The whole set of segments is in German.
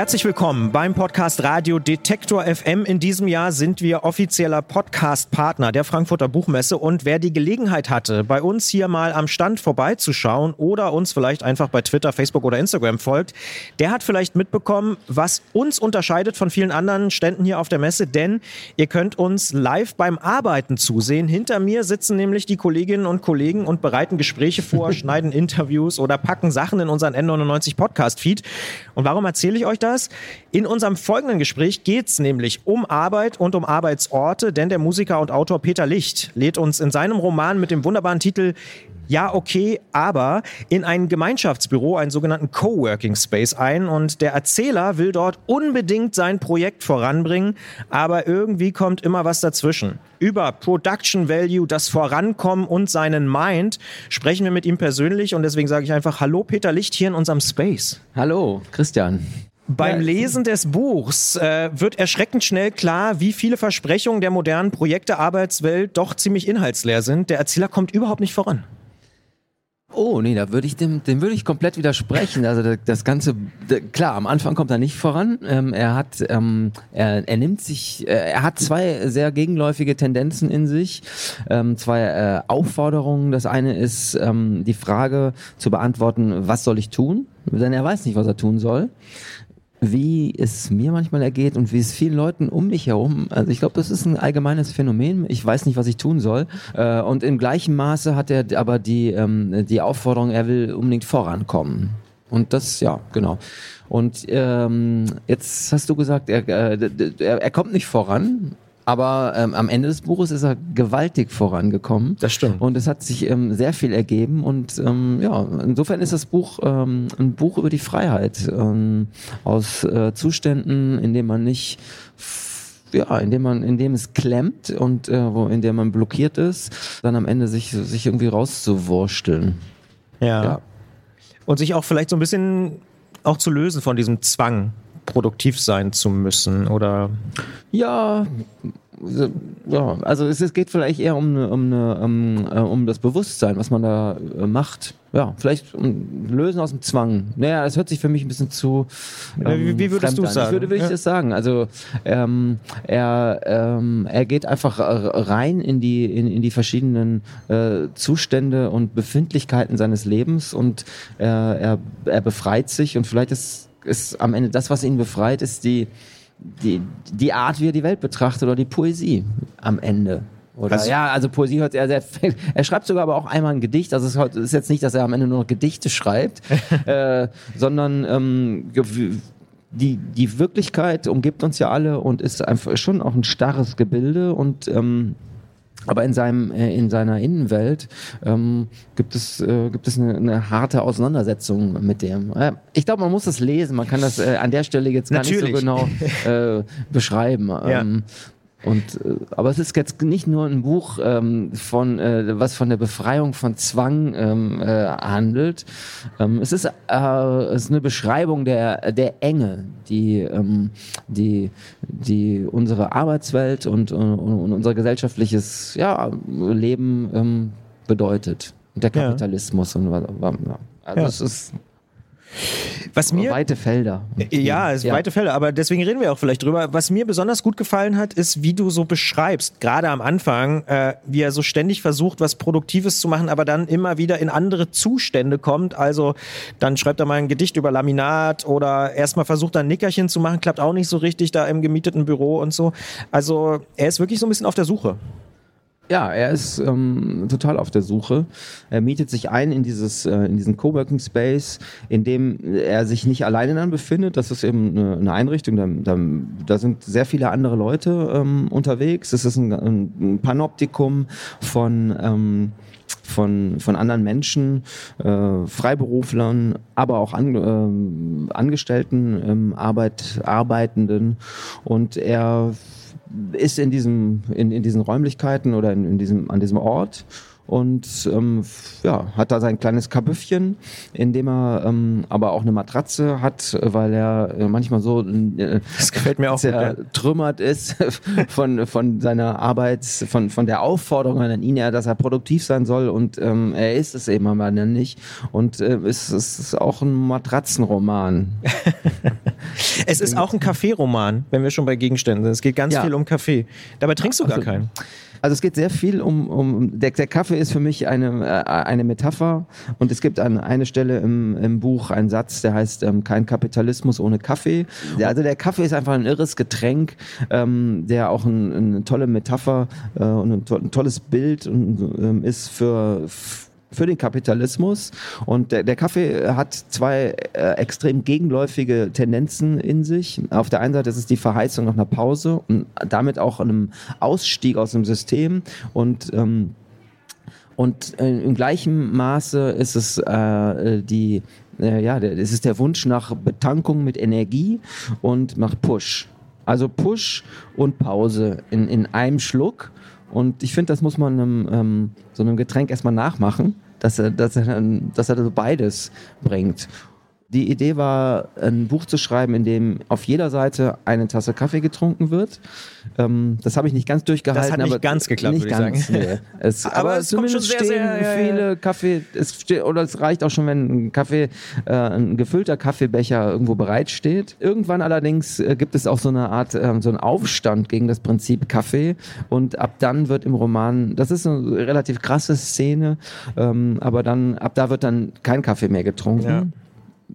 Herzlich willkommen beim Podcast Radio Detektor FM. In diesem Jahr sind wir offizieller Podcast-Partner der Frankfurter Buchmesse und wer die Gelegenheit hatte, bei uns hier mal am Stand vorbeizuschauen oder uns vielleicht einfach bei Twitter, Facebook oder Instagram folgt, der hat vielleicht mitbekommen, was uns unterscheidet von vielen anderen Ständen hier auf der Messe, denn ihr könnt uns live beim Arbeiten zusehen. Hinter mir sitzen nämlich die Kolleginnen und Kollegen und bereiten Gespräche vor, schneiden Interviews oder packen Sachen in unseren N99 Podcast-Feed. Und warum erzähle ich euch das? In unserem folgenden Gespräch geht es nämlich um Arbeit und um Arbeitsorte, denn der Musiker und Autor Peter Licht lädt uns in seinem Roman mit dem wunderbaren Titel ja, okay, aber in ein Gemeinschaftsbüro, einen sogenannten Coworking Space ein und der Erzähler will dort unbedingt sein Projekt voranbringen, aber irgendwie kommt immer was dazwischen. Über Production Value, das Vorankommen und seinen Mind sprechen wir mit ihm persönlich und deswegen sage ich einfach Hallo Peter Licht hier in unserem Space. Hallo, Christian. Beim Lesen des Buchs äh, wird erschreckend schnell klar, wie viele Versprechungen der modernen Projekte Arbeitswelt doch ziemlich inhaltsleer sind. Der Erzähler kommt überhaupt nicht voran. Oh, nee, da würde ich dem, dem würde ich komplett widersprechen. Also das, das Ganze, klar, am Anfang kommt er nicht voran. Ähm, er hat, ähm, er, er nimmt sich, äh, er hat zwei sehr gegenläufige Tendenzen in sich, ähm, zwei äh, Aufforderungen. Das eine ist ähm, die Frage zu beantworten, was soll ich tun? Denn er weiß nicht, was er tun soll wie es mir manchmal ergeht und wie es vielen Leuten um mich herum, also ich glaube, das ist ein allgemeines Phänomen. Ich weiß nicht, was ich tun soll. Äh, und im gleichen Maße hat er aber die, ähm, die Aufforderung, er will unbedingt vorankommen. Und das, ja, genau. Und ähm, jetzt hast du gesagt, er, äh, er, er kommt nicht voran, aber ähm, am Ende des Buches ist er gewaltig vorangekommen. Das stimmt. Und es hat sich ähm, sehr viel ergeben. Und ähm, ja, insofern ist das Buch ähm, ein Buch über die Freiheit ähm, aus äh, Zuständen, in denen man nicht ja, indem man, indem es klemmt und äh, wo, in dem man blockiert ist, dann am Ende sich, sich irgendwie rauszuwursteln. Ja. ja. Und sich auch vielleicht so ein bisschen auch zu lösen von diesem Zwang, produktiv sein zu müssen, oder? Ja, ja, also es, es, geht vielleicht eher um, um, um, äh, um das Bewusstsein, was man da äh, macht. Ja, vielleicht um Lösen aus dem Zwang. Naja, das hört sich für mich ein bisschen zu. Ähm, wie, wie, würdest du sagen? Ich würde, würde ja. ich das sagen. Also ähm, er, ähm, er geht einfach rein in die, in, in die verschiedenen äh, Zustände und Befindlichkeiten seines Lebens und er, er, er befreit sich und vielleicht ist, ist am Ende das, was ihn befreit, ist die die, die Art, wie er die Welt betrachtet oder die Poesie am Ende. Oder, also, ja, also Poesie hört er sehr. Er schreibt sogar aber auch einmal ein Gedicht. Also es ist jetzt nicht, dass er am Ende nur noch Gedichte schreibt, äh, sondern ähm, die, die Wirklichkeit umgibt uns ja alle und ist einfach schon auch ein starres Gebilde und ähm, aber in seinem äh, in seiner Innenwelt ähm, gibt es äh, gibt es eine, eine, harte Auseinandersetzung mit dem. Äh, ich glaube, man muss das lesen. Man kann das äh, an der Stelle jetzt gar Natürlich. nicht so genau äh, beschreiben. Ja. Und, äh, aber es ist jetzt nicht nur ein Buch, ähm, von, äh, was von der Befreiung von Zwang ähm, äh, handelt. Ähm, es, ist, äh, es ist eine Beschreibung der, der Enge, die, ähm, die, die unsere Arbeitswelt und, und, und unser gesellschaftliches ja, Leben ähm, bedeutet. Der Kapitalismus ja. und ja. Also ja. es ist was mir, weite Felder. Ja, es ja. weite Felder, aber deswegen reden wir auch vielleicht drüber. Was mir besonders gut gefallen hat, ist, wie du so beschreibst, gerade am Anfang, äh, wie er so ständig versucht, was Produktives zu machen, aber dann immer wieder in andere Zustände kommt. Also dann schreibt er mal ein Gedicht über Laminat oder erstmal versucht er ein Nickerchen zu machen, klappt auch nicht so richtig da im gemieteten Büro und so. Also er ist wirklich so ein bisschen auf der Suche. Ja, er ist ähm, total auf der Suche. Er mietet sich ein in dieses äh, in diesen Coworking Space, in dem er sich nicht alleine dann befindet. Das ist eben eine, eine Einrichtung. Da, da, da, sind sehr viele andere Leute ähm, unterwegs. Es ist ein, ein Panoptikum von ähm, von, von anderen Menschen, äh, Freiberuflern, aber auch an, äh, Angestellten, ähm, Arbeit, Arbeitenden. Und er ist in, diesem, in, in diesen Räumlichkeiten oder in, in diesem, an diesem Ort und ähm, ja, hat da sein kleines Kabüffchen, in dem er ähm, aber auch eine Matratze hat, weil er äh, manchmal so äh, das gefällt mir auch zertrümmert ist von, von seiner Arbeit, von, von der Aufforderung an ihn, dass er produktiv sein soll und ähm, er ist es eben aber nicht. Und äh, es, es ist auch ein Matratzenroman. es ist auch ein Kaffeeroman, wenn wir schon bei Gegenständen sind. Es geht ganz ja. viel um Kaffee. Dabei trinkst du gar also, keinen. Also es geht sehr viel um, um der, der Kaffee ist für mich eine, äh, eine Metapher und es gibt an einer Stelle im, im Buch einen Satz, der heißt ähm, kein Kapitalismus ohne Kaffee. Also der Kaffee ist einfach ein irres Getränk, ähm, der auch ein, eine tolle Metapher äh, und ein, to ein, tolles Bild und, ähm, ist für für den Kapitalismus. Und der, der Kaffee hat zwei äh, extrem gegenläufige Tendenzen in sich. Auf der einen Seite ist es die Verheißung nach einer Pause und damit auch einem Ausstieg aus dem System und ähm, und äh, im gleichen Maße ist es äh, die äh, ja, es ist der Wunsch nach Betankung mit Energie und nach Push. Also Push und Pause in, in einem Schluck. Und ich finde, das muss man einem, ähm, so einem Getränk erstmal nachmachen, dass er, dass er, dass er so beides bringt. Die Idee war, ein Buch zu schreiben, in dem auf jeder Seite eine Tasse Kaffee getrunken wird. Ähm, das habe ich nicht ganz durchgehalten. Das hat nicht ganz geklappt, nicht würde ich sagen. Nee. Es, aber, aber, es zumindest stehen sehr, sehr, viele ja. Kaffee, es steht, oder es reicht auch schon, wenn ein Kaffee, äh, ein gefüllter Kaffeebecher irgendwo bereitsteht. Irgendwann allerdings äh, gibt es auch so eine Art, äh, so einen Aufstand gegen das Prinzip Kaffee und ab dann wird im Roman, das ist eine relativ krasse Szene, ähm, aber dann, ab da wird dann kein Kaffee mehr getrunken. Ja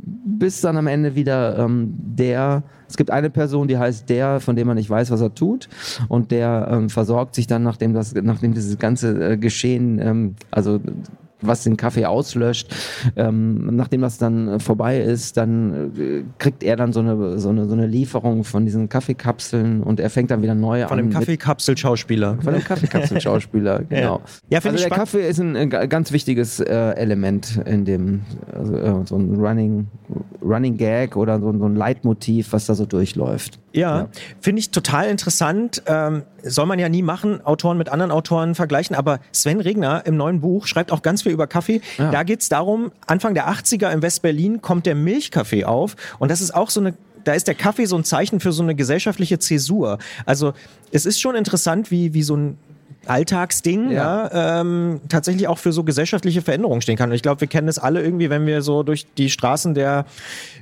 bis dann am Ende wieder ähm, der, es gibt eine Person, die heißt der, von dem man nicht weiß, was er tut. Und der ähm, versorgt sich dann, nachdem das, nachdem dieses ganze äh, Geschehen, ähm, also was den Kaffee auslöscht. Ähm, nachdem das dann vorbei ist, dann äh, kriegt er dann so eine, so, eine, so eine Lieferung von diesen Kaffeekapseln und er fängt dann wieder neu an. Von dem Kaffeekapselschauspieler. Von dem Kaffeekapselschauspieler, genau. Ja, also der spannend. Kaffee ist ein, ein ganz wichtiges äh, Element in dem, also, äh, so ein Running, Running Gag oder so, so ein Leitmotiv, was da so durchläuft. Ja, ja. finde ich total interessant. Ähm, soll man ja nie machen, Autoren mit anderen Autoren vergleichen, aber Sven Regner im neuen Buch schreibt auch ganz viel über Kaffee. Ja. Da geht es darum, Anfang der 80er in West-Berlin kommt der Milchkaffee auf und das ist auch so eine da ist der Kaffee so ein Zeichen für so eine gesellschaftliche Zäsur. Also es ist schon interessant, wie, wie so ein Alltagsding ja. ja ähm, tatsächlich auch für so gesellschaftliche Veränderungen stehen kann. Und ich glaube, wir kennen es alle irgendwie, wenn wir so durch die Straßen der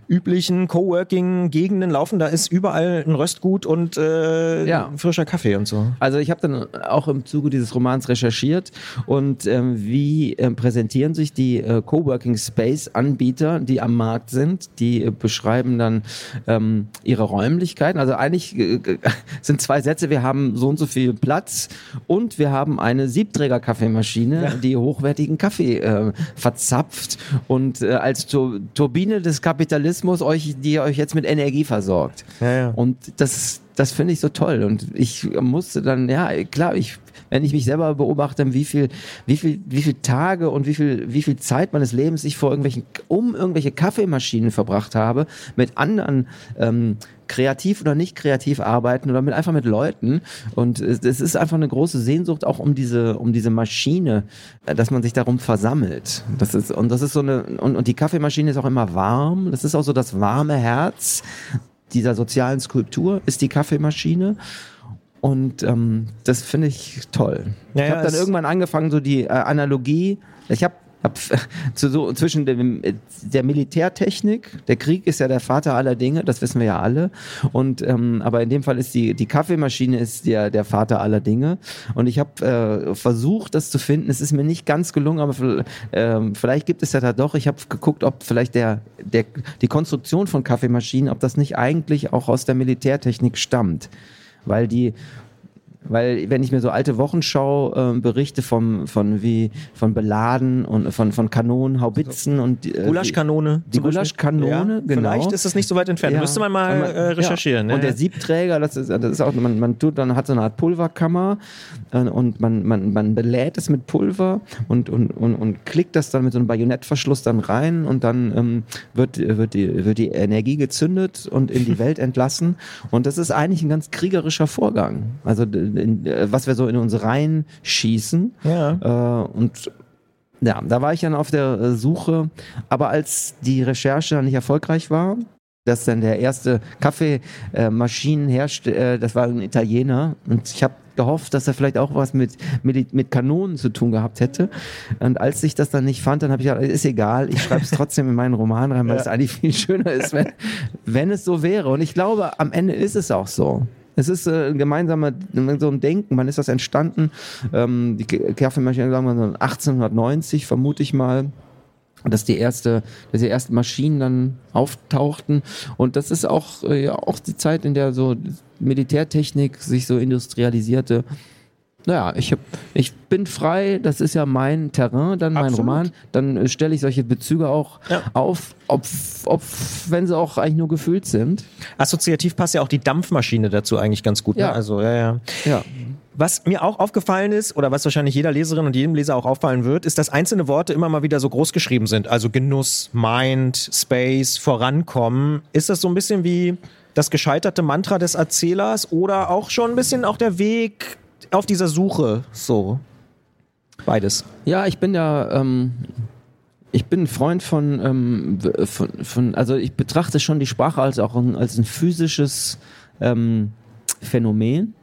üblichen Coworking-Gegenden laufen, da ist überall ein Röstgut und äh, ja. frischer Kaffee und so. Also ich habe dann auch im Zuge dieses Romans recherchiert und ähm, wie äh, präsentieren sich die äh, Coworking-Space-Anbieter, die am Markt sind, die äh, beschreiben dann ähm, ihre Räumlichkeiten. Also eigentlich äh, sind zwei Sätze, wir haben so und so viel Platz und wir haben eine Siebträger-Kaffeemaschine, ja. die hochwertigen Kaffee äh, verzapft und als Tur Turbine des Kapitalismus Kapitalismus euch, die euch jetzt mit Energie versorgt. Ja, ja. Und das, das finde ich so toll. Und ich musste dann, ja, klar, ich, wenn ich mich selber beobachte, wie viel, wie viel, wie viel Tage und wie viel, wie viel Zeit meines Lebens ich vor irgendwelchen, um irgendwelche Kaffeemaschinen verbracht habe, mit anderen ähm, kreativ oder nicht kreativ arbeiten oder mit einfach mit Leuten. Und es ist einfach eine große Sehnsucht auch um diese, um diese Maschine, äh, dass man sich darum versammelt. Das ist, und das ist so eine, und, und die Kaffeemaschine ist auch immer warm. Das ist auch so das warme Herz dieser sozialen Skulptur, ist die Kaffeemaschine. Und ähm, das finde ich toll. Ja, ich habe dann irgendwann angefangen, so die äh, Analogie. Ich habe hab, zu so, zwischen dem, der Militärtechnik, der Krieg ist ja der Vater aller Dinge, das wissen wir ja alle. Und ähm, aber in dem Fall ist die die Kaffeemaschine ist der der Vater aller Dinge. Und ich habe äh, versucht, das zu finden. Es ist mir nicht ganz gelungen, aber äh, vielleicht gibt es ja da doch. Ich habe geguckt, ob vielleicht der der die Konstruktion von Kaffeemaschinen, ob das nicht eigentlich auch aus der Militärtechnik stammt weil die weil wenn ich mir so alte Wochenschau-Berichte äh, vom, von wie von Beladen und von, von Kanonen, Haubitzen also, und äh, Gulaschkanone. Die Gulaschkanone, ja, genau. Vielleicht ist das nicht so weit entfernt. Ja. Müsste man mal äh, recherchieren. Ja. Und der Siebträger, das ist, das ist auch, man, man tut dann hat so eine Art Pulverkammer äh, und man, man, man belädt es mit Pulver und, und, und, und klickt das dann mit so einem Bajonettverschluss dann rein und dann ähm, wird, wird, die, wird die Energie gezündet und in die Welt entlassen. Und das ist eigentlich ein ganz kriegerischer Vorgang. Also in, äh, was wir so in uns reinschießen. Ja. Äh, und ja, da war ich dann auf der äh, Suche. Aber als die Recherche dann nicht erfolgreich war, dass dann der erste Kaffeemaschinenhersteller, äh, das war ein Italiener, und ich habe gehofft, dass er vielleicht auch was mit, mit, mit Kanonen zu tun gehabt hätte. Und als ich das dann nicht fand, dann habe ich gesagt, ist egal, ich schreibe es trotzdem in meinen Roman rein, weil ja. es eigentlich viel schöner ist, wenn, wenn es so wäre. Und ich glaube, am Ende ist es auch so. Es ist äh, ein gemeinsamer so ein Denken. Wann ist das entstanden? Ähm, die Kaffeemaschine sagen wir so 1890 vermute ich mal dass die erste, dass die ersten Maschinen dann auftauchten und das ist auch äh, ja auch die Zeit, in der so Militärtechnik sich so industrialisierte naja, ich, hab, ich bin frei, das ist ja mein Terrain, dann mein Absolut. Roman. Dann äh, stelle ich solche Bezüge auch ja. auf, ob, ob, wenn sie auch eigentlich nur gefühlt sind. Assoziativ passt ja auch die Dampfmaschine dazu eigentlich ganz gut. Ne? Ja. Ne? Also, ja, ja. ja. Was mir auch aufgefallen ist, oder was wahrscheinlich jeder Leserin und jedem Leser auch auffallen wird, ist, dass einzelne Worte immer mal wieder so groß geschrieben sind. Also Genuss, Mind, Space, Vorankommen. Ist das so ein bisschen wie das gescheiterte Mantra des Erzählers oder auch schon ein bisschen auch der Weg auf dieser Suche so? Beides. Ja, ich bin ja, ähm, ich bin ein Freund von, ähm, von, von, also ich betrachte schon die Sprache als auch ein, als ein physisches ähm, Phänomen.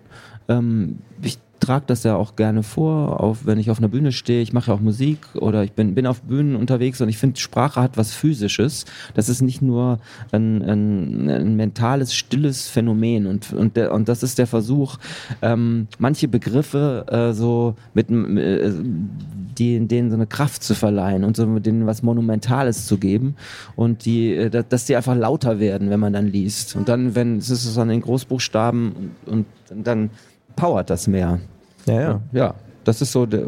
Ähm, ich trage das ja auch gerne vor, auf, wenn ich auf einer Bühne stehe. Ich mache ja auch Musik oder ich bin, bin auf Bühnen unterwegs und ich finde, Sprache hat was Physisches. Das ist nicht nur ein, ein, ein mentales, stilles Phänomen. Und, und, der, und das ist der Versuch, ähm, manche Begriffe äh, so mit äh, die, denen so eine Kraft zu verleihen und so denen was Monumentales zu geben und die, äh, dass die einfach lauter werden, wenn man dann liest. Und dann, wenn es ist dann in Großbuchstaben und, und dann powert das mehr. Ja, ja. Ja, das ist so der,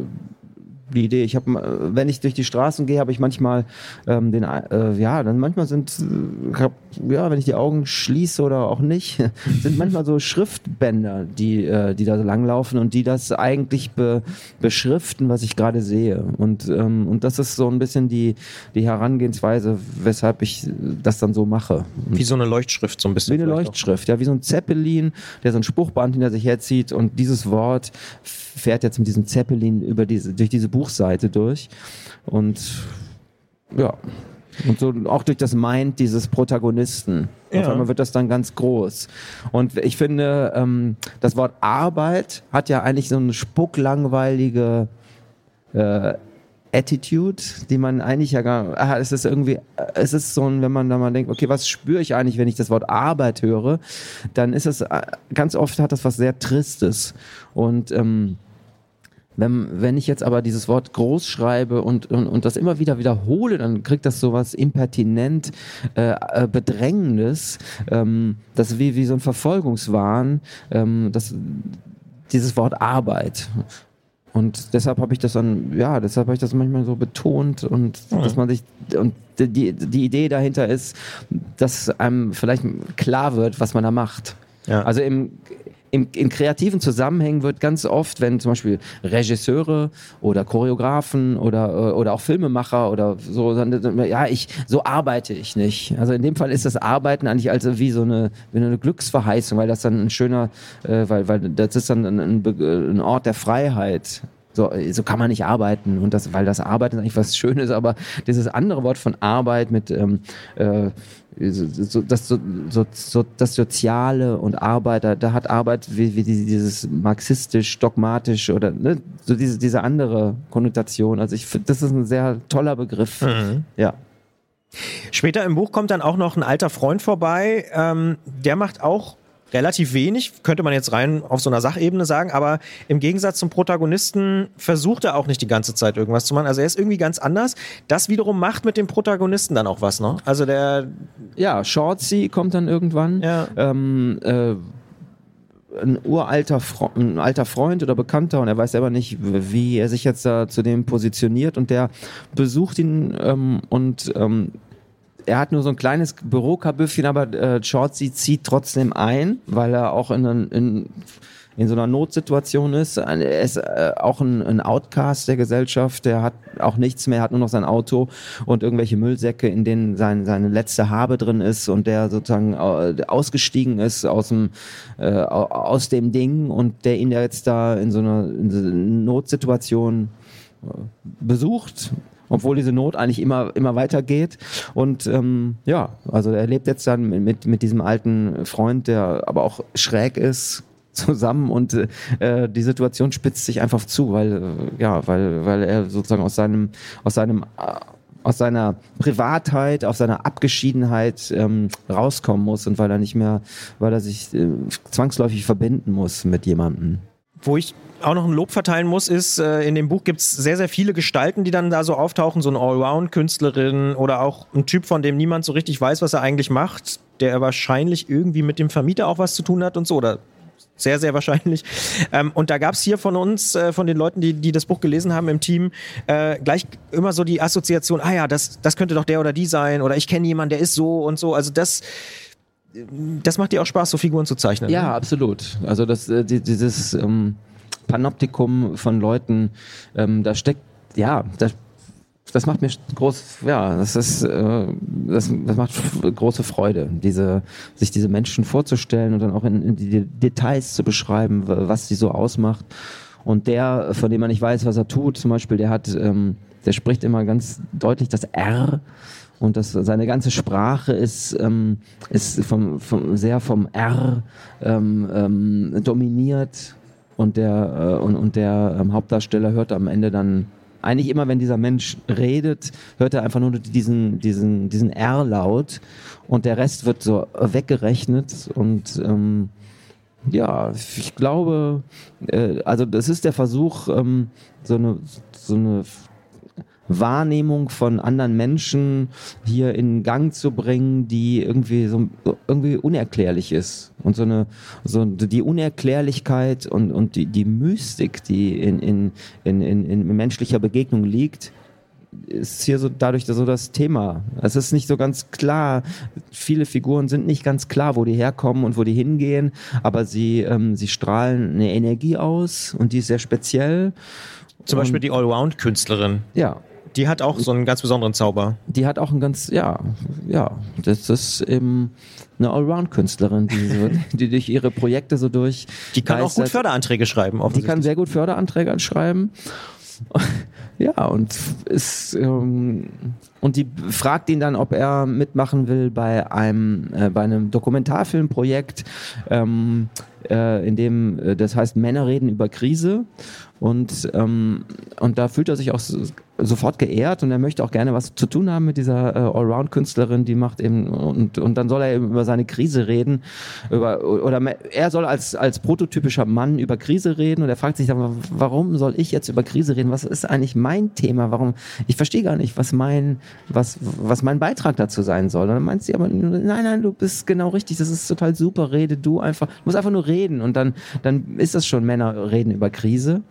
die Idee. Ich habe, wenn ich durch die Straßen gehe, habe ich manchmal ähm, den, äh, ja, dann manchmal sind, äh, hab, ja, wenn ich die Augen schließe oder auch nicht, sind manchmal so Schriftbänder, die, äh, die da langlaufen und die das eigentlich be, beschriften, was ich gerade sehe. Und, ähm, und das ist so ein bisschen die, die Herangehensweise, weshalb ich das dann so mache. Wie so eine Leuchtschrift, so ein bisschen. Wie eine Leuchtschrift, auch. ja, wie so ein Zeppelin, der so ein Spruchband hinter sich herzieht und dieses Wort fährt jetzt mit diesem Zeppelin über diese, durch diese Buchseite durch. Und ja. Und so auch durch das Mind dieses Protagonisten. Ja. Auf einmal wird das dann ganz groß. Und ich finde, ähm, das Wort Arbeit hat ja eigentlich so eine spucklangweilige äh, Attitude, die man eigentlich ja gar, ah, es ist irgendwie, es ist so ein, wenn man da mal denkt, okay, was spüre ich eigentlich, wenn ich das Wort Arbeit höre, dann ist es, äh, ganz oft hat das was sehr Tristes und, ähm, wenn, wenn ich jetzt aber dieses Wort groß schreibe und, und, und das immer wieder wiederhole, dann kriegt das sowas impertinent äh, äh Bedrängendes, ähm, das wie, wie so ein Verfolgungswahn, ähm, das, dieses Wort Arbeit. Und deshalb habe ich das dann, ja, deshalb habe ich das manchmal so betont und mhm. dass man sich, und die, die Idee dahinter ist, dass einem vielleicht klar wird, was man da macht. Ja. Also im, im, in kreativen Zusammenhängen wird ganz oft, wenn zum Beispiel Regisseure oder Choreografen oder, äh, oder auch Filmemacher oder so, dann, ja, ich, so arbeite ich nicht. Also in dem Fall ist das Arbeiten eigentlich also wie so eine, wie eine Glücksverheißung, weil das dann ein schöner, äh, weil, weil das ist dann ein, ein, ein Ort der Freiheit. So, so kann man nicht arbeiten. Und das, weil das Arbeiten ist eigentlich was Schönes, aber dieses andere Wort von Arbeit mit ähm, äh, so, das, so, so, das Soziale und Arbeit, da, da hat Arbeit wie, wie dieses marxistisch, dogmatisch oder ne, so diese, diese andere Konnotation. Also ich finde, das ist ein sehr toller Begriff. Mhm. Ja. Später im Buch kommt dann auch noch ein alter Freund vorbei. Ähm, der macht auch relativ wenig, könnte man jetzt rein auf so einer Sachebene sagen, aber im Gegensatz zum Protagonisten versucht er auch nicht die ganze Zeit irgendwas zu machen. Also er ist irgendwie ganz anders. Das wiederum macht mit dem Protagonisten dann auch was, ne? Also der. Ja, Shortsy kommt dann irgendwann. Ja. Ähm, äh, ein uralter Fre ein alter Freund oder Bekannter und er weiß selber nicht, wie er sich jetzt da zu dem positioniert und der besucht ihn ähm, und ähm, er hat nur so ein kleines Bürokabüffchen, aber äh, Shortsy zieht trotzdem ein, weil er auch in, in in so einer Notsituation ist. Er ist äh, auch ein, ein Outcast der Gesellschaft, der hat auch nichts mehr, hat nur noch sein Auto und irgendwelche Müllsäcke, in denen sein, seine letzte Habe drin ist und der sozusagen äh, ausgestiegen ist aus dem, äh, aus dem Ding und der ihn jetzt da in so einer, in so einer Notsituation äh, besucht obwohl diese Not eigentlich immer, immer weitergeht. Und ähm, ja, also er lebt jetzt dann mit, mit diesem alten Freund, der aber auch schräg ist, zusammen und äh, die Situation spitzt sich einfach zu, weil äh, ja, weil weil er sozusagen aus seinem aus seinem äh, aus seiner Privatheit, aus seiner Abgeschiedenheit ähm, rauskommen muss und weil er nicht mehr, weil er sich äh, zwangsläufig verbinden muss mit jemandem. Wo ich auch noch ein Lob verteilen muss, ist, äh, in dem Buch gibt es sehr, sehr viele Gestalten, die dann da so auftauchen, so eine Allround-Künstlerin oder auch ein Typ, von dem niemand so richtig weiß, was er eigentlich macht, der wahrscheinlich irgendwie mit dem Vermieter auch was zu tun hat und so, oder sehr, sehr wahrscheinlich. Ähm, und da gab es hier von uns, äh, von den Leuten, die, die das Buch gelesen haben im Team, äh, gleich immer so die Assoziation, ah ja, das, das könnte doch der oder die sein oder ich kenne jemanden, der ist so und so. Also das, das macht dir auch Spaß, so Figuren zu zeichnen. Ja, ne? absolut. Also das, äh, dieses ähm, Panoptikum von Leuten, ähm, da steckt, ja, da das macht mir groß, ja, das ist, äh, das, das macht große Freude, diese, sich diese Menschen vorzustellen und dann auch in, in die Details zu beschreiben, was sie so ausmacht. Und der, von dem man nicht weiß, was er tut, zum Beispiel, der hat, ähm, der spricht immer ganz deutlich das R und das, seine ganze Sprache ist, ähm, ist vom, vom, sehr vom R ähm, ähm, dominiert und der, äh, und, und der ähm, Hauptdarsteller hört am Ende dann eigentlich immer, wenn dieser Mensch redet, hört er einfach nur diesen, diesen, diesen R-Laut und der Rest wird so weggerechnet und ähm, ja, ich glaube, äh, also das ist der Versuch, ähm, so eine, so eine Wahrnehmung von anderen Menschen hier in Gang zu bringen, die irgendwie so irgendwie unerklärlich ist und so eine so die Unerklärlichkeit und und die die Mystik, die in in in in, in menschlicher Begegnung liegt, ist hier so dadurch so das Thema. Es ist nicht so ganz klar. Viele Figuren sind nicht ganz klar, wo die herkommen und wo die hingehen, aber sie, ähm, sie strahlen eine Energie aus und die ist sehr speziell. Zum Beispiel die Allround-Künstlerin. Ja, die hat auch so einen ganz besonderen Zauber. Die hat auch einen ganz, ja, ja, das ist eben eine Allround-Künstlerin, die, so, die durch ihre Projekte so durch. Die kann auch gut Förderanträge schreiben, Die kann sehr gut Förderanträge schreiben. Ja, und ist, ähm, und die fragt ihn dann, ob er mitmachen will bei einem, äh, bei einem Dokumentarfilmprojekt, ähm, äh, in dem, äh, das heißt Männer reden über Krise. Und, ähm, und da fühlt er sich auch sofort geehrt und er möchte auch gerne was zu tun haben mit dieser äh, Allround-Künstlerin, die macht eben, und, und dann soll er eben über seine Krise reden, über, oder er soll als, als prototypischer Mann über Krise reden und er fragt sich dann, warum soll ich jetzt über Krise reden? Was ist eigentlich mein Thema? Warum? Ich verstehe gar nicht, was mein, was, was mein Beitrag dazu sein soll. Und dann meint sie aber, nein, nein, du bist genau richtig, das ist total super, rede du einfach, du musst einfach nur reden und dann, dann ist das schon Männer reden über Krise.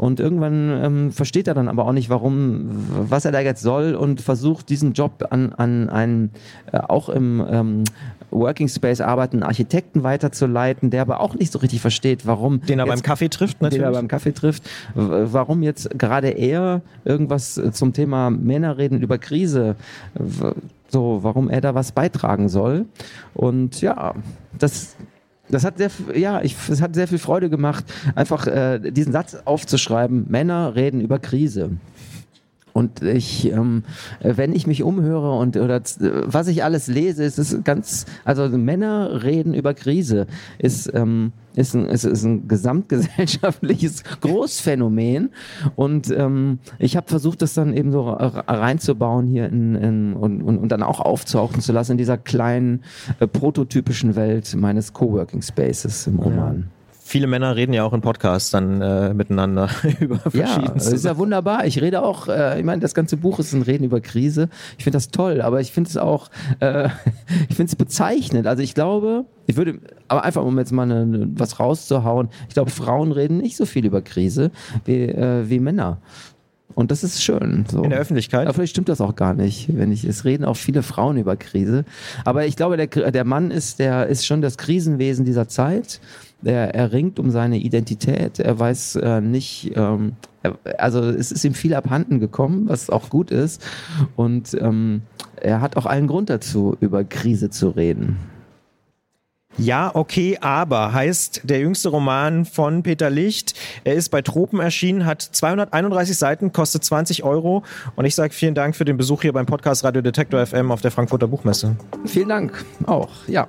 Und irgendwann ähm, versteht er dann aber auch nicht, warum, was er da jetzt soll und versucht diesen Job an, an einen äh, auch im ähm, Working Space arbeitenden Architekten weiterzuleiten, der aber auch nicht so richtig versteht, warum. Den er jetzt, beim Kaffee trifft, natürlich. Den er beim Kaffee trifft. Warum jetzt gerade er irgendwas zum Thema Männer reden über Krise, so, warum er da was beitragen soll. Und ja, das das hat sehr, ja, ich, es hat sehr viel Freude gemacht, einfach äh, diesen Satz aufzuschreiben. Männer reden über Krise. Und ich, ähm, wenn ich mich umhöre und oder was ich alles lese, ist es ganz, also Männer reden über Krise, ist, ähm, ist, ein, ist, ist ein gesamtgesellschaftliches Großphänomen. Und ähm, ich habe versucht, das dann eben so reinzubauen hier in, in, und, und, und dann auch aufzuhauchen zu lassen in dieser kleinen äh, prototypischen Welt meines Coworking Spaces im Roman. Ja viele Männer reden ja auch in Podcasts dann äh, miteinander über verschiedene. Ja, das ist ja wunderbar. Ich rede auch, äh, ich meine, das ganze Buch ist ein Reden über Krise. Ich finde das toll, aber ich finde es auch, äh, ich finde es bezeichnend. Also ich glaube, ich würde, aber einfach um jetzt mal eine, was rauszuhauen, ich glaube, Frauen reden nicht so viel über Krise wie, äh, wie Männer. Und das ist schön. So. In der Öffentlichkeit? Aber vielleicht stimmt das auch gar nicht, wenn ich, es reden auch viele Frauen über Krise. Aber ich glaube, der, der Mann ist, der ist schon das Krisenwesen dieser Zeit er, er ringt um seine Identität. Er weiß äh, nicht, ähm, er, also es ist ihm viel abhanden gekommen, was auch gut ist. Und ähm, er hat auch allen Grund dazu, über Krise zu reden. Ja, okay, aber heißt der jüngste Roman von Peter Licht. Er ist bei Tropen erschienen, hat 231 Seiten, kostet 20 Euro. Und ich sage vielen Dank für den Besuch hier beim Podcast Radio Detektor FM auf der Frankfurter Buchmesse. Vielen Dank auch, ja.